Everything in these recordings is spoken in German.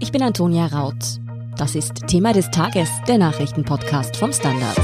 Ich bin Antonia Raut. Das ist Thema des Tages, der Nachrichtenpodcast vom Standard.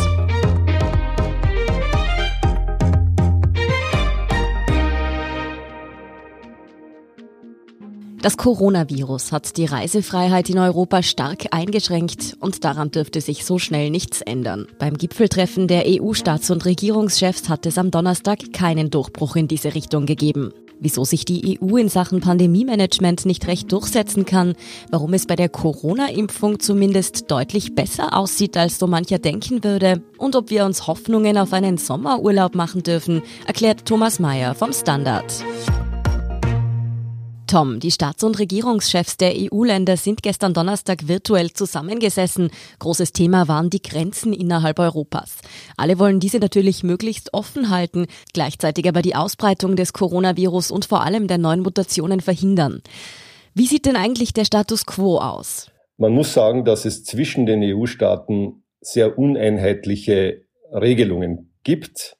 Das Coronavirus hat die Reisefreiheit in Europa stark eingeschränkt und daran dürfte sich so schnell nichts ändern. Beim Gipfeltreffen der EU-Staats- und Regierungschefs hat es am Donnerstag keinen Durchbruch in diese Richtung gegeben. Wieso sich die EU in Sachen Pandemiemanagement nicht recht durchsetzen kann, warum es bei der Corona-Impfung zumindest deutlich besser aussieht, als so mancher denken würde und ob wir uns Hoffnungen auf einen Sommerurlaub machen dürfen, erklärt Thomas Mayer vom Standard. Tom, die Staats- und Regierungschefs der EU-Länder sind gestern Donnerstag virtuell zusammengesessen. Großes Thema waren die Grenzen innerhalb Europas. Alle wollen diese natürlich möglichst offen halten, gleichzeitig aber die Ausbreitung des Coronavirus und vor allem der neuen Mutationen verhindern. Wie sieht denn eigentlich der Status quo aus? Man muss sagen, dass es zwischen den EU-Staaten sehr uneinheitliche Regelungen gibt.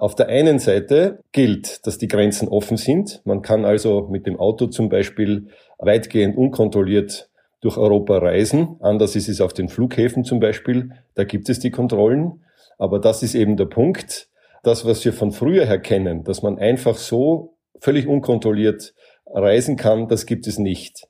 Auf der einen Seite gilt, dass die Grenzen offen sind. Man kann also mit dem Auto zum Beispiel weitgehend unkontrolliert durch Europa reisen. Anders ist es auf den Flughäfen zum Beispiel. Da gibt es die Kontrollen. Aber das ist eben der Punkt. Das, was wir von früher her kennen, dass man einfach so völlig unkontrolliert reisen kann, das gibt es nicht.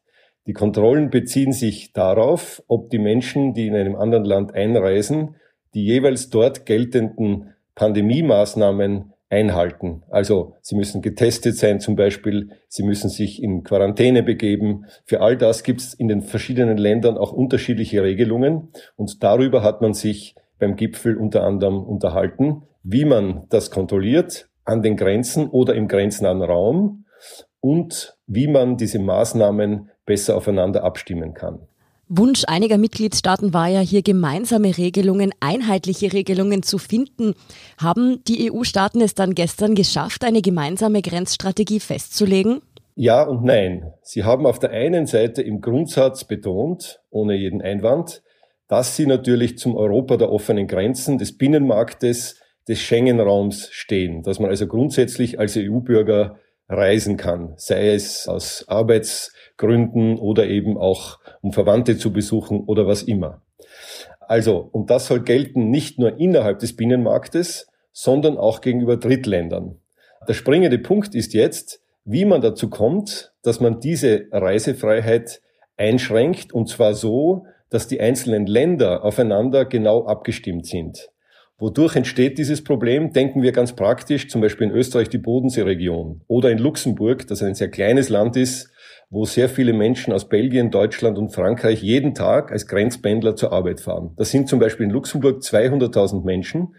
Die Kontrollen beziehen sich darauf, ob die Menschen, die in einem anderen Land einreisen, die jeweils dort geltenden Pandemie-Maßnahmen einhalten. Also sie müssen getestet sein zum Beispiel, sie müssen sich in Quarantäne begeben. Für all das gibt es in den verschiedenen Ländern auch unterschiedliche Regelungen und darüber hat man sich beim Gipfel unter anderem unterhalten, wie man das kontrolliert an den Grenzen oder im grenznahen Raum und wie man diese Maßnahmen besser aufeinander abstimmen kann. Wunsch einiger Mitgliedstaaten war ja hier gemeinsame Regelungen, einheitliche Regelungen zu finden. Haben die EU-Staaten es dann gestern geschafft, eine gemeinsame Grenzstrategie festzulegen? Ja und nein. Sie haben auf der einen Seite im Grundsatz betont, ohne jeden Einwand, dass sie natürlich zum Europa der offenen Grenzen, des Binnenmarktes, des Schengen-Raums stehen, dass man also grundsätzlich als EU-Bürger reisen kann, sei es aus Arbeitsgründen oder eben auch um Verwandte zu besuchen oder was immer. Also, und das soll gelten nicht nur innerhalb des Binnenmarktes, sondern auch gegenüber Drittländern. Der springende Punkt ist jetzt, wie man dazu kommt, dass man diese Reisefreiheit einschränkt und zwar so, dass die einzelnen Länder aufeinander genau abgestimmt sind. Wodurch entsteht dieses Problem? Denken wir ganz praktisch, zum Beispiel in Österreich die Bodenseeregion oder in Luxemburg, das ein sehr kleines Land ist, wo sehr viele Menschen aus Belgien, Deutschland und Frankreich jeden Tag als Grenzpendler zur Arbeit fahren. Das sind zum Beispiel in Luxemburg 200.000 Menschen.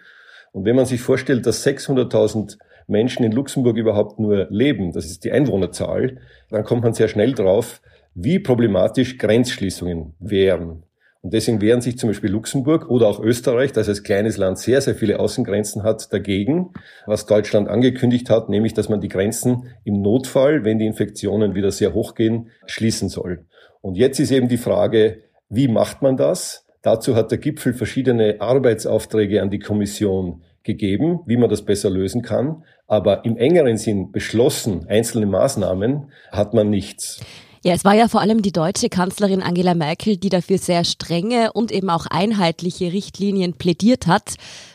Und wenn man sich vorstellt, dass 600.000 Menschen in Luxemburg überhaupt nur leben, das ist die Einwohnerzahl, dann kommt man sehr schnell drauf, wie problematisch Grenzschließungen wären. Und deswegen wehren sich zum Beispiel Luxemburg oder auch Österreich, das als kleines Land sehr, sehr viele Außengrenzen hat, dagegen, was Deutschland angekündigt hat, nämlich, dass man die Grenzen im Notfall, wenn die Infektionen wieder sehr hoch gehen, schließen soll. Und jetzt ist eben die Frage, wie macht man das? Dazu hat der Gipfel verschiedene Arbeitsaufträge an die Kommission gegeben, wie man das besser lösen kann. Aber im engeren Sinn beschlossen, einzelne Maßnahmen, hat man nichts. Ja, es war ja vor allem die deutsche Kanzlerin Angela Merkel, die dafür sehr strenge und eben auch einheitliche Richtlinien plädiert hat.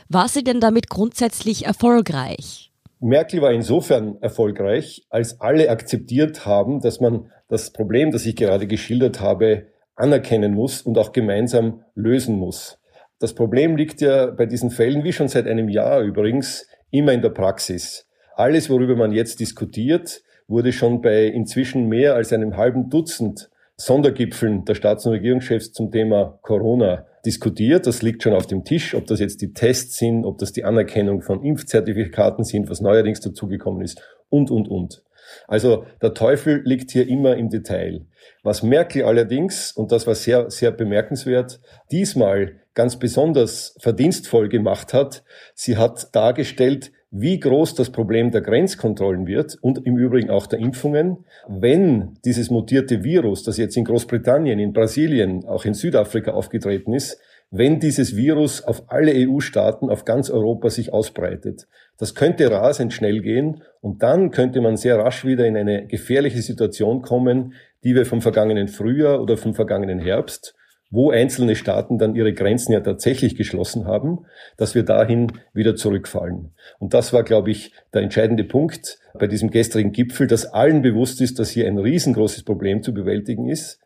War sie denn damit grundsätzlich erfolgreich? Merkel war insofern erfolgreich, als alle akzeptiert haben, dass man das Problem, das ich gerade geschildert habe, anerkennen muss und auch gemeinsam lösen muss. Das Problem liegt ja bei diesen Fällen, wie schon seit einem Jahr übrigens, immer in der Praxis. Alles, worüber man jetzt diskutiert, wurde schon bei inzwischen mehr als einem halben Dutzend Sondergipfeln der Staats- und Regierungschefs zum Thema Corona diskutiert. Das liegt schon auf dem Tisch, ob das jetzt die Tests sind, ob das die Anerkennung von Impfzertifikaten sind, was neuerdings dazugekommen ist und, und, und. Also der Teufel liegt hier immer im Detail. Was Merkel allerdings, und das war sehr, sehr bemerkenswert, diesmal ganz besonders verdienstvoll gemacht hat, sie hat dargestellt, wie groß das Problem der Grenzkontrollen wird und im Übrigen auch der Impfungen, wenn dieses mutierte Virus, das jetzt in Großbritannien, in Brasilien, auch in Südafrika aufgetreten ist, wenn dieses Virus auf alle EU-Staaten, auf ganz Europa sich ausbreitet. Das könnte rasend schnell gehen und dann könnte man sehr rasch wieder in eine gefährliche Situation kommen, die wir vom vergangenen Frühjahr oder vom vergangenen Herbst wo einzelne Staaten dann ihre Grenzen ja tatsächlich geschlossen haben, dass wir dahin wieder zurückfallen. Und das war, glaube ich, der entscheidende Punkt bei diesem gestrigen Gipfel, dass allen bewusst ist, dass hier ein riesengroßes Problem zu bewältigen ist.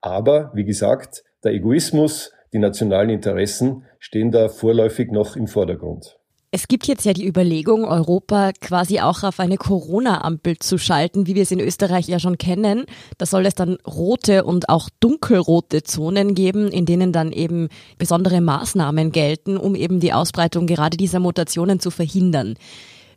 Aber, wie gesagt, der Egoismus, die nationalen Interessen stehen da vorläufig noch im Vordergrund. Es gibt jetzt ja die Überlegung, Europa quasi auch auf eine Corona-Ampel zu schalten, wie wir es in Österreich ja schon kennen. Da soll es dann rote und auch dunkelrote Zonen geben, in denen dann eben besondere Maßnahmen gelten, um eben die Ausbreitung gerade dieser Mutationen zu verhindern.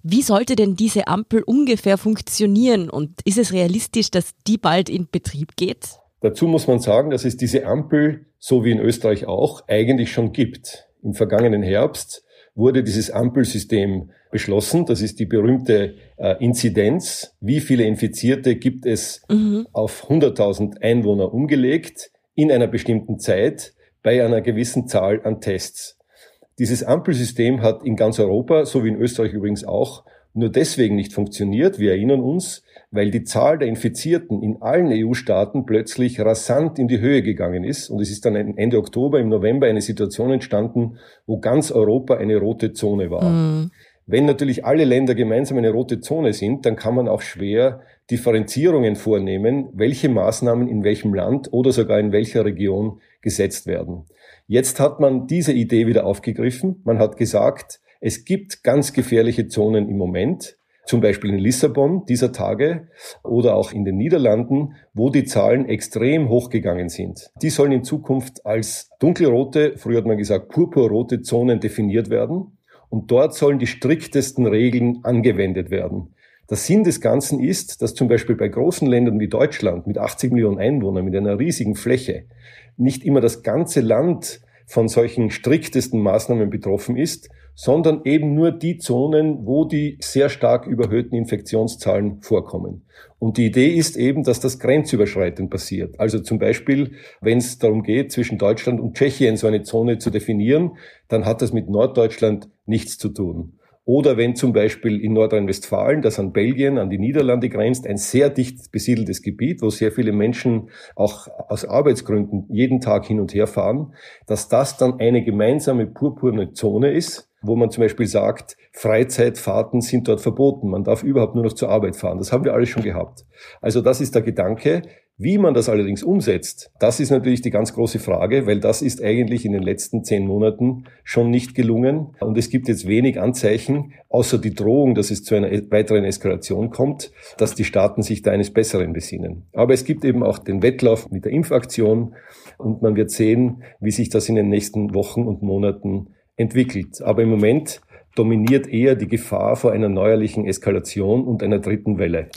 Wie sollte denn diese Ampel ungefähr funktionieren und ist es realistisch, dass die bald in Betrieb geht? Dazu muss man sagen, dass es diese Ampel, so wie in Österreich auch, eigentlich schon gibt. Im vergangenen Herbst wurde dieses Ampelsystem beschlossen. Das ist die berühmte äh, Inzidenz. Wie viele Infizierte gibt es mhm. auf 100.000 Einwohner umgelegt in einer bestimmten Zeit bei einer gewissen Zahl an Tests? Dieses Ampelsystem hat in ganz Europa, so wie in Österreich übrigens auch, nur deswegen nicht funktioniert, wir erinnern uns, weil die Zahl der Infizierten in allen EU-Staaten plötzlich rasant in die Höhe gegangen ist. Und es ist dann Ende Oktober, im November eine Situation entstanden, wo ganz Europa eine rote Zone war. Mhm. Wenn natürlich alle Länder gemeinsam eine rote Zone sind, dann kann man auch schwer Differenzierungen vornehmen, welche Maßnahmen in welchem Land oder sogar in welcher Region gesetzt werden. Jetzt hat man diese Idee wieder aufgegriffen. Man hat gesagt, es gibt ganz gefährliche Zonen im Moment, zum Beispiel in Lissabon dieser Tage oder auch in den Niederlanden, wo die Zahlen extrem hochgegangen sind. Die sollen in Zukunft als dunkelrote, früher hat man gesagt purpurrote Zonen definiert werden. Und dort sollen die striktesten Regeln angewendet werden. Der Sinn des Ganzen ist, dass zum Beispiel bei großen Ländern wie Deutschland mit 80 Millionen Einwohnern, mit einer riesigen Fläche, nicht immer das ganze Land von solchen striktesten Maßnahmen betroffen ist, sondern eben nur die Zonen, wo die sehr stark überhöhten Infektionszahlen vorkommen. Und die Idee ist eben, dass das grenzüberschreitend passiert. Also zum Beispiel, wenn es darum geht, zwischen Deutschland und Tschechien so eine Zone zu definieren, dann hat das mit Norddeutschland nichts zu tun. Oder wenn zum Beispiel in Nordrhein-Westfalen, das an Belgien, an die Niederlande grenzt, ein sehr dicht besiedeltes Gebiet, wo sehr viele Menschen auch aus Arbeitsgründen jeden Tag hin und her fahren, dass das dann eine gemeinsame purpurne Zone ist, wo man zum Beispiel sagt, Freizeitfahrten sind dort verboten. Man darf überhaupt nur noch zur Arbeit fahren. Das haben wir alles schon gehabt. Also das ist der Gedanke. Wie man das allerdings umsetzt, das ist natürlich die ganz große Frage, weil das ist eigentlich in den letzten zehn Monaten schon nicht gelungen. Und es gibt jetzt wenig Anzeichen, außer die Drohung, dass es zu einer weiteren Eskalation kommt, dass die Staaten sich da eines Besseren besinnen. Aber es gibt eben auch den Wettlauf mit der Impfaktion und man wird sehen, wie sich das in den nächsten Wochen und Monaten entwickelt. Aber im Moment dominiert eher die Gefahr vor einer neuerlichen Eskalation und einer dritten Welle.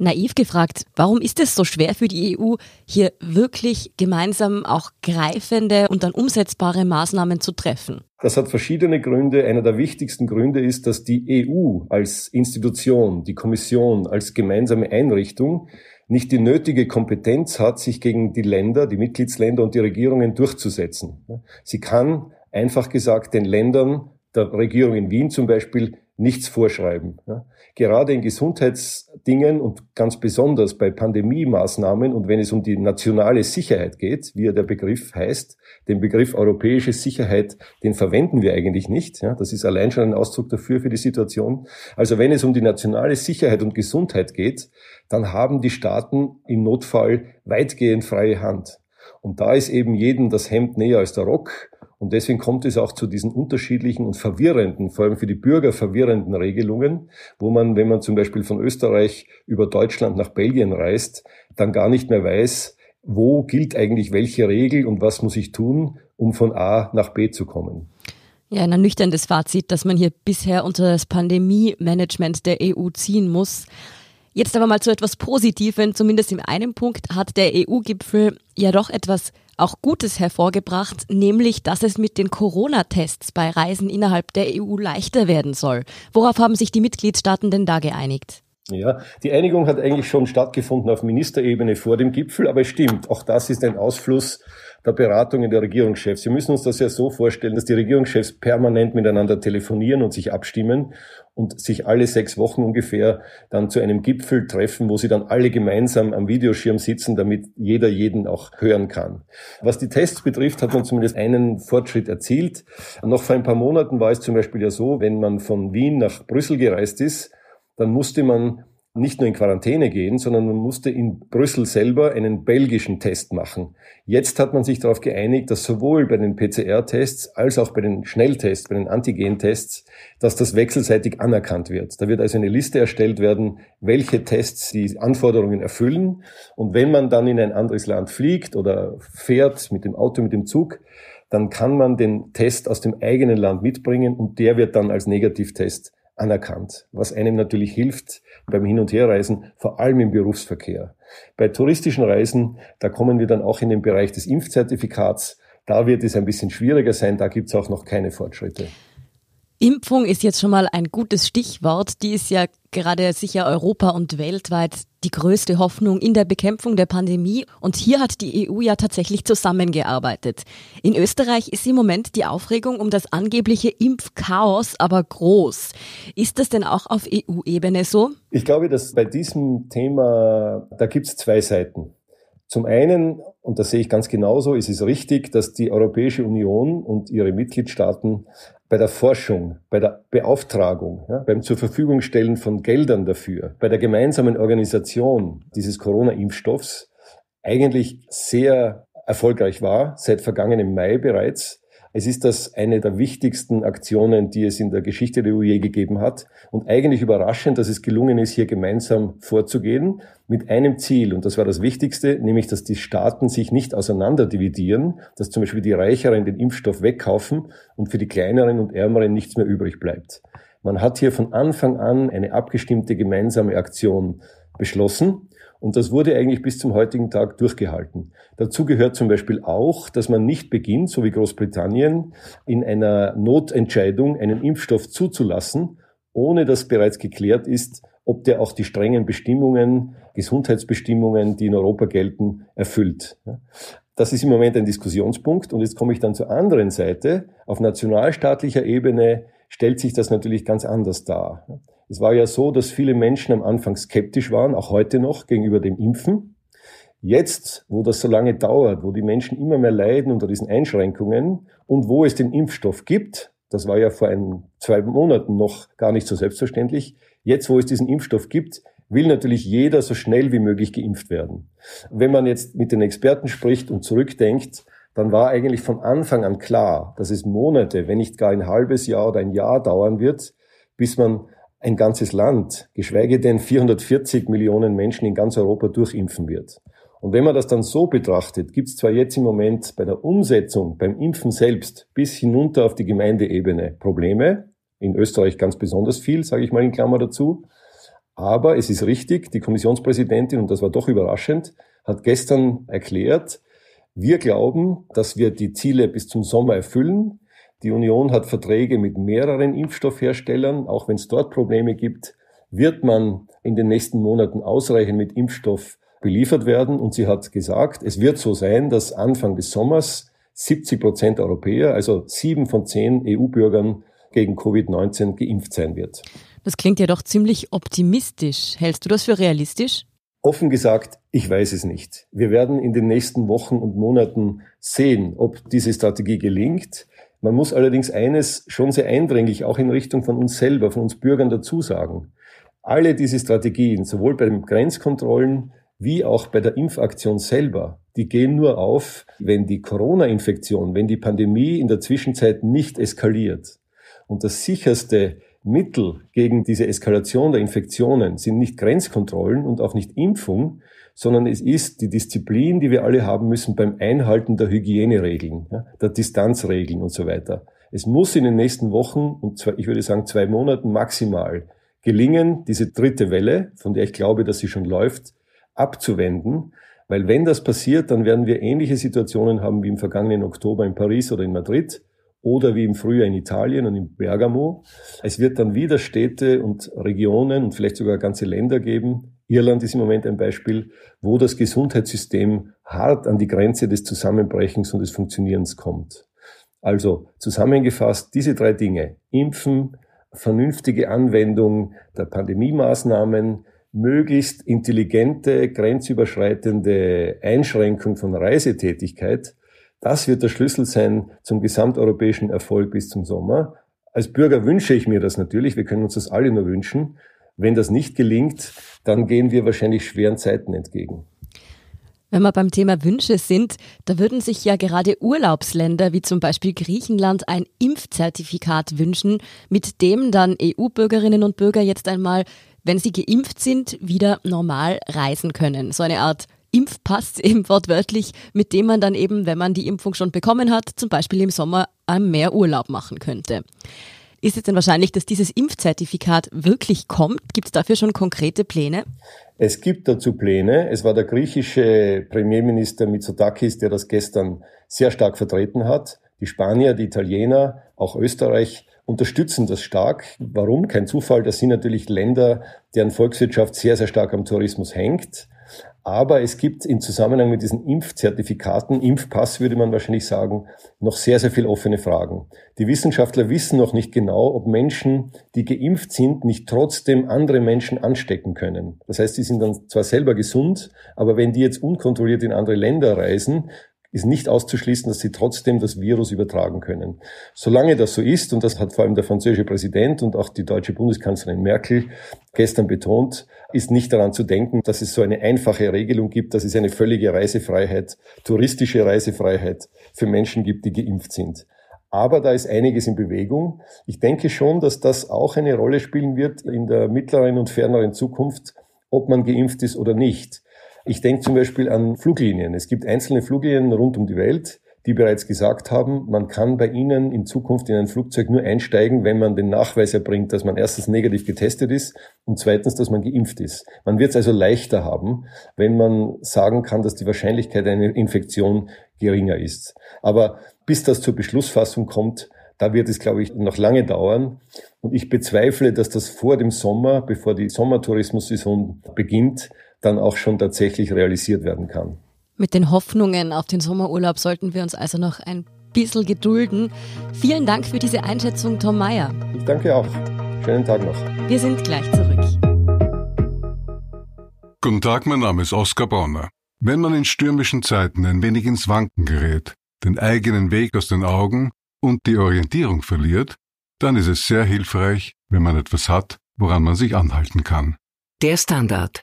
Naiv gefragt, warum ist es so schwer für die EU, hier wirklich gemeinsam auch greifende und dann umsetzbare Maßnahmen zu treffen? Das hat verschiedene Gründe. Einer der wichtigsten Gründe ist, dass die EU als Institution, die Kommission als gemeinsame Einrichtung nicht die nötige Kompetenz hat, sich gegen die Länder, die Mitgliedsländer und die Regierungen durchzusetzen. Sie kann einfach gesagt den Ländern, der Regierung in Wien zum Beispiel, nichts vorschreiben. Ja. Gerade in Gesundheitsdingen und ganz besonders bei Pandemiemaßnahmen und wenn es um die nationale Sicherheit geht, wie ja der Begriff heißt, den Begriff europäische Sicherheit, den verwenden wir eigentlich nicht. Ja. Das ist allein schon ein Ausdruck dafür für die Situation. Also wenn es um die nationale Sicherheit und Gesundheit geht, dann haben die Staaten im Notfall weitgehend freie Hand. Und da ist eben jedem das Hemd näher als der Rock. Und deswegen kommt es auch zu diesen unterschiedlichen und verwirrenden, vor allem für die Bürger verwirrenden Regelungen, wo man, wenn man zum Beispiel von Österreich über Deutschland nach Belgien reist, dann gar nicht mehr weiß, wo gilt eigentlich welche Regel und was muss ich tun, um von A nach B zu kommen. Ja, ein ernüchterndes Fazit, dass man hier bisher unter das Pandemie-Management der EU ziehen muss. Jetzt aber mal zu etwas Positivem. Zumindest in einem Punkt hat der EU-Gipfel ja doch etwas auch Gutes hervorgebracht, nämlich, dass es mit den Corona-Tests bei Reisen innerhalb der EU leichter werden soll. Worauf haben sich die Mitgliedstaaten denn da geeinigt? Ja, die Einigung hat eigentlich schon stattgefunden auf Ministerebene vor dem Gipfel, aber es stimmt, auch das ist ein Ausfluss der Beratungen der Regierungschefs. Wir müssen uns das ja so vorstellen, dass die Regierungschefs permanent miteinander telefonieren und sich abstimmen und sich alle sechs Wochen ungefähr dann zu einem Gipfel treffen, wo sie dann alle gemeinsam am Videoschirm sitzen, damit jeder jeden auch hören kann. Was die Tests betrifft, hat man zumindest einen Fortschritt erzielt. Noch vor ein paar Monaten war es zum Beispiel ja so, wenn man von Wien nach Brüssel gereist ist, dann musste man nicht nur in Quarantäne gehen, sondern man musste in Brüssel selber einen belgischen Test machen. Jetzt hat man sich darauf geeinigt, dass sowohl bei den PCR-Tests als auch bei den Schnelltests, bei den Antigen-Tests, dass das wechselseitig anerkannt wird. Da wird also eine Liste erstellt werden, welche Tests die Anforderungen erfüllen. Und wenn man dann in ein anderes Land fliegt oder fährt mit dem Auto, mit dem Zug, dann kann man den Test aus dem eigenen Land mitbringen und der wird dann als Negativtest anerkannt, was einem natürlich hilft beim Hin- und Herreisen, vor allem im Berufsverkehr. Bei touristischen Reisen, da kommen wir dann auch in den Bereich des Impfzertifikats. Da wird es ein bisschen schwieriger sein, da gibt es auch noch keine Fortschritte. Impfung ist jetzt schon mal ein gutes Stichwort. Die ist ja gerade sicher Europa und weltweit die größte Hoffnung in der Bekämpfung der Pandemie. Und hier hat die EU ja tatsächlich zusammengearbeitet. In Österreich ist im Moment die Aufregung um das angebliche Impfchaos aber groß. Ist das denn auch auf EU-Ebene so? Ich glaube, dass bei diesem Thema, da gibt es zwei Seiten. Zum einen, und das sehe ich ganz genauso, ist es richtig, dass die Europäische Union und ihre Mitgliedstaaten bei der Forschung, bei der Beauftragung, ja, beim zur Verfügung stellen von Geldern dafür, bei der gemeinsamen Organisation dieses Corona-Impfstoffs eigentlich sehr erfolgreich war, seit vergangenem Mai bereits. Es ist das eine der wichtigsten Aktionen, die es in der Geschichte der EU je gegeben hat. Und eigentlich überraschend, dass es gelungen ist, hier gemeinsam vorzugehen mit einem Ziel. Und das war das Wichtigste, nämlich, dass die Staaten sich nicht auseinander dividieren, dass zum Beispiel die Reicheren den Impfstoff wegkaufen und für die kleineren und ärmeren nichts mehr übrig bleibt. Man hat hier von Anfang an eine abgestimmte gemeinsame Aktion beschlossen. Und das wurde eigentlich bis zum heutigen Tag durchgehalten. Dazu gehört zum Beispiel auch, dass man nicht beginnt, so wie Großbritannien, in einer Notentscheidung einen Impfstoff zuzulassen, ohne dass bereits geklärt ist, ob der auch die strengen Bestimmungen, Gesundheitsbestimmungen, die in Europa gelten, erfüllt. Das ist im Moment ein Diskussionspunkt. Und jetzt komme ich dann zur anderen Seite. Auf nationalstaatlicher Ebene stellt sich das natürlich ganz anders dar. Es war ja so, dass viele Menschen am Anfang skeptisch waren, auch heute noch, gegenüber dem Impfen. Jetzt, wo das so lange dauert, wo die Menschen immer mehr leiden unter diesen Einschränkungen und wo es den Impfstoff gibt, das war ja vor ein, zwei Monaten noch gar nicht so selbstverständlich, jetzt, wo es diesen Impfstoff gibt, will natürlich jeder so schnell wie möglich geimpft werden. Wenn man jetzt mit den Experten spricht und zurückdenkt, dann war eigentlich von Anfang an klar, dass es Monate, wenn nicht gar ein halbes Jahr oder ein Jahr dauern wird, bis man ein ganzes Land, geschweige denn 440 Millionen Menschen in ganz Europa durchimpfen wird. Und wenn man das dann so betrachtet, gibt es zwar jetzt im Moment bei der Umsetzung, beim Impfen selbst bis hinunter auf die Gemeindeebene Probleme, in Österreich ganz besonders viel, sage ich mal in Klammer dazu, aber es ist richtig, die Kommissionspräsidentin, und das war doch überraschend, hat gestern erklärt, wir glauben, dass wir die Ziele bis zum Sommer erfüllen. Die Union hat Verträge mit mehreren Impfstoffherstellern. Auch wenn es dort Probleme gibt, wird man in den nächsten Monaten ausreichend mit Impfstoff beliefert werden. Und sie hat gesagt, es wird so sein, dass Anfang des Sommers 70 Prozent Europäer, also sieben von zehn EU-Bürgern gegen Covid-19 geimpft sein wird. Das klingt ja doch ziemlich optimistisch. Hältst du das für realistisch? Offen gesagt, ich weiß es nicht. Wir werden in den nächsten Wochen und Monaten sehen, ob diese Strategie gelingt. Man muss allerdings eines schon sehr eindringlich auch in Richtung von uns selber, von uns Bürgern dazu sagen. Alle diese Strategien, sowohl bei den Grenzkontrollen wie auch bei der Impfaktion selber, die gehen nur auf, wenn die Corona-Infektion, wenn die Pandemie in der Zwischenzeit nicht eskaliert. Und das sicherste Mittel gegen diese Eskalation der Infektionen sind nicht Grenzkontrollen und auch nicht Impfung, sondern es ist die Disziplin, die wir alle haben müssen beim Einhalten der Hygieneregeln, der Distanzregeln und so weiter. Es muss in den nächsten Wochen und zwei, ich würde sagen zwei Monaten maximal gelingen, diese dritte Welle, von der ich glaube, dass sie schon läuft, abzuwenden. Weil wenn das passiert, dann werden wir ähnliche Situationen haben wie im vergangenen Oktober in Paris oder in Madrid oder wie im Frühjahr in Italien und in Bergamo. Es wird dann wieder Städte und Regionen und vielleicht sogar ganze Länder geben. Irland ist im Moment ein Beispiel, wo das Gesundheitssystem hart an die Grenze des Zusammenbrechens und des Funktionierens kommt. Also zusammengefasst diese drei Dinge. Impfen, vernünftige Anwendung der Pandemiemaßnahmen, möglichst intelligente, grenzüberschreitende Einschränkung von Reisetätigkeit das wird der Schlüssel sein zum gesamteuropäischen Erfolg bis zum Sommer. Als Bürger wünsche ich mir das natürlich. Wir können uns das alle nur wünschen. Wenn das nicht gelingt, dann gehen wir wahrscheinlich schweren Zeiten entgegen. Wenn wir beim Thema Wünsche sind, da würden sich ja gerade Urlaubsländer wie zum Beispiel Griechenland ein Impfzertifikat wünschen, mit dem dann EU-Bürgerinnen und Bürger jetzt einmal, wenn sie geimpft sind, wieder normal reisen können. So eine Art Impfpass eben wortwörtlich, mit dem man dann eben, wenn man die Impfung schon bekommen hat, zum Beispiel im Sommer mehr Urlaub machen könnte. Ist es denn wahrscheinlich, dass dieses Impfzertifikat wirklich kommt? Gibt es dafür schon konkrete Pläne? Es gibt dazu Pläne. Es war der griechische Premierminister Mitsotakis, der das gestern sehr stark vertreten hat. Die Spanier, die Italiener, auch Österreich unterstützen das stark. Warum? Kein Zufall. Das sind natürlich Länder, deren Volkswirtschaft sehr, sehr stark am Tourismus hängt. Aber es gibt im Zusammenhang mit diesen Impfzertifikaten, Impfpass würde man wahrscheinlich sagen, noch sehr, sehr viel offene Fragen. Die Wissenschaftler wissen noch nicht genau, ob Menschen, die geimpft sind, nicht trotzdem andere Menschen anstecken können. Das heißt, sie sind dann zwar selber gesund, aber wenn die jetzt unkontrolliert in andere Länder reisen, ist nicht auszuschließen, dass sie trotzdem das Virus übertragen können. Solange das so ist, und das hat vor allem der französische Präsident und auch die deutsche Bundeskanzlerin Merkel gestern betont, ist nicht daran zu denken, dass es so eine einfache Regelung gibt, dass es eine völlige Reisefreiheit, touristische Reisefreiheit für Menschen gibt, die geimpft sind. Aber da ist einiges in Bewegung. Ich denke schon, dass das auch eine Rolle spielen wird in der mittleren und ferneren Zukunft, ob man geimpft ist oder nicht. Ich denke zum Beispiel an Fluglinien. Es gibt einzelne Fluglinien rund um die Welt, die bereits gesagt haben, man kann bei ihnen in Zukunft in ein Flugzeug nur einsteigen, wenn man den Nachweis erbringt, dass man erstens negativ getestet ist und zweitens, dass man geimpft ist. Man wird es also leichter haben, wenn man sagen kann, dass die Wahrscheinlichkeit einer Infektion geringer ist. Aber bis das zur Beschlussfassung kommt, da wird es, glaube ich, noch lange dauern. Und ich bezweifle, dass das vor dem Sommer, bevor die Sommertourismussaison beginnt, dann auch schon tatsächlich realisiert werden kann. Mit den Hoffnungen auf den Sommerurlaub sollten wir uns also noch ein bisschen gedulden. Vielen Dank für diese Einschätzung, Tom Meyer. Ich danke auch. Schönen Tag noch. Wir sind gleich zurück. Guten Tag, mein Name ist Oskar Bonner. Wenn man in stürmischen Zeiten ein wenig ins Wanken gerät, den eigenen Weg aus den Augen und die Orientierung verliert, dann ist es sehr hilfreich, wenn man etwas hat, woran man sich anhalten kann. Der Standard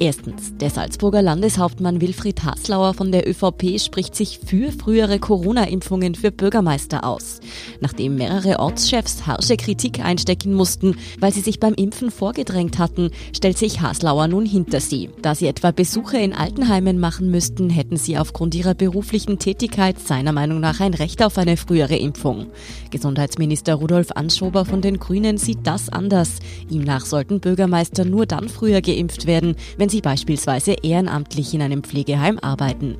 Erstens, der Salzburger Landeshauptmann Wilfried Haslauer von der ÖVP spricht sich für frühere Corona-Impfungen für Bürgermeister aus. Nachdem mehrere Ortschefs harsche Kritik einstecken mussten, weil sie sich beim Impfen vorgedrängt hatten, stellt sich Haslauer nun hinter sie. Da sie etwa Besuche in Altenheimen machen müssten, hätten sie aufgrund ihrer beruflichen Tätigkeit seiner Meinung nach ein Recht auf eine frühere Impfung. Gesundheitsminister Rudolf Anschober von den Grünen sieht das anders. Ihm nach sollten Bürgermeister nur dann früher geimpft werden, wenn wenn sie beispielsweise ehrenamtlich in einem Pflegeheim arbeiten.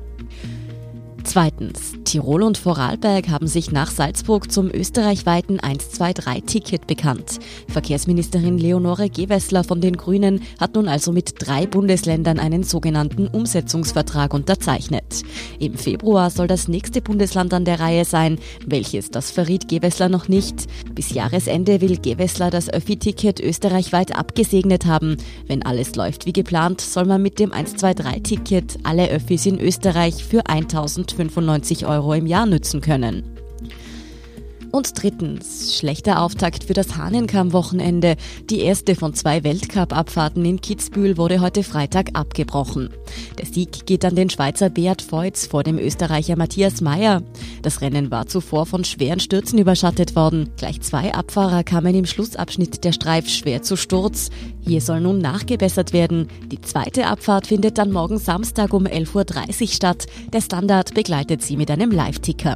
Zweitens. Tirol und Vorarlberg haben sich nach Salzburg zum österreichweiten 123-Ticket bekannt. Verkehrsministerin Leonore Gewessler von den Grünen hat nun also mit drei Bundesländern einen sogenannten Umsetzungsvertrag unterzeichnet. Im Februar soll das nächste Bundesland an der Reihe sein. Welches, das verriet Gewessler noch nicht. Bis Jahresende will Gewessler das Öffi-Ticket österreichweit abgesegnet haben. Wenn alles läuft wie geplant, soll man mit dem 123-Ticket alle Öffis in Österreich für 1000 95 Euro im Jahr nützen können. Und drittens, schlechter Auftakt für das Hahnenkamm-Wochenende. Die erste von zwei Weltcup-Abfahrten in Kitzbühel wurde heute Freitag abgebrochen. Der Sieg geht an den Schweizer Beat Feutz vor dem Österreicher Matthias Mayer. Das Rennen war zuvor von schweren Stürzen überschattet worden. Gleich zwei Abfahrer kamen im Schlussabschnitt der Streif schwer zu Sturz. Hier soll nun nachgebessert werden. Die zweite Abfahrt findet dann morgen Samstag um 11.30 Uhr statt. Der Standard begleitet sie mit einem Live-Ticker.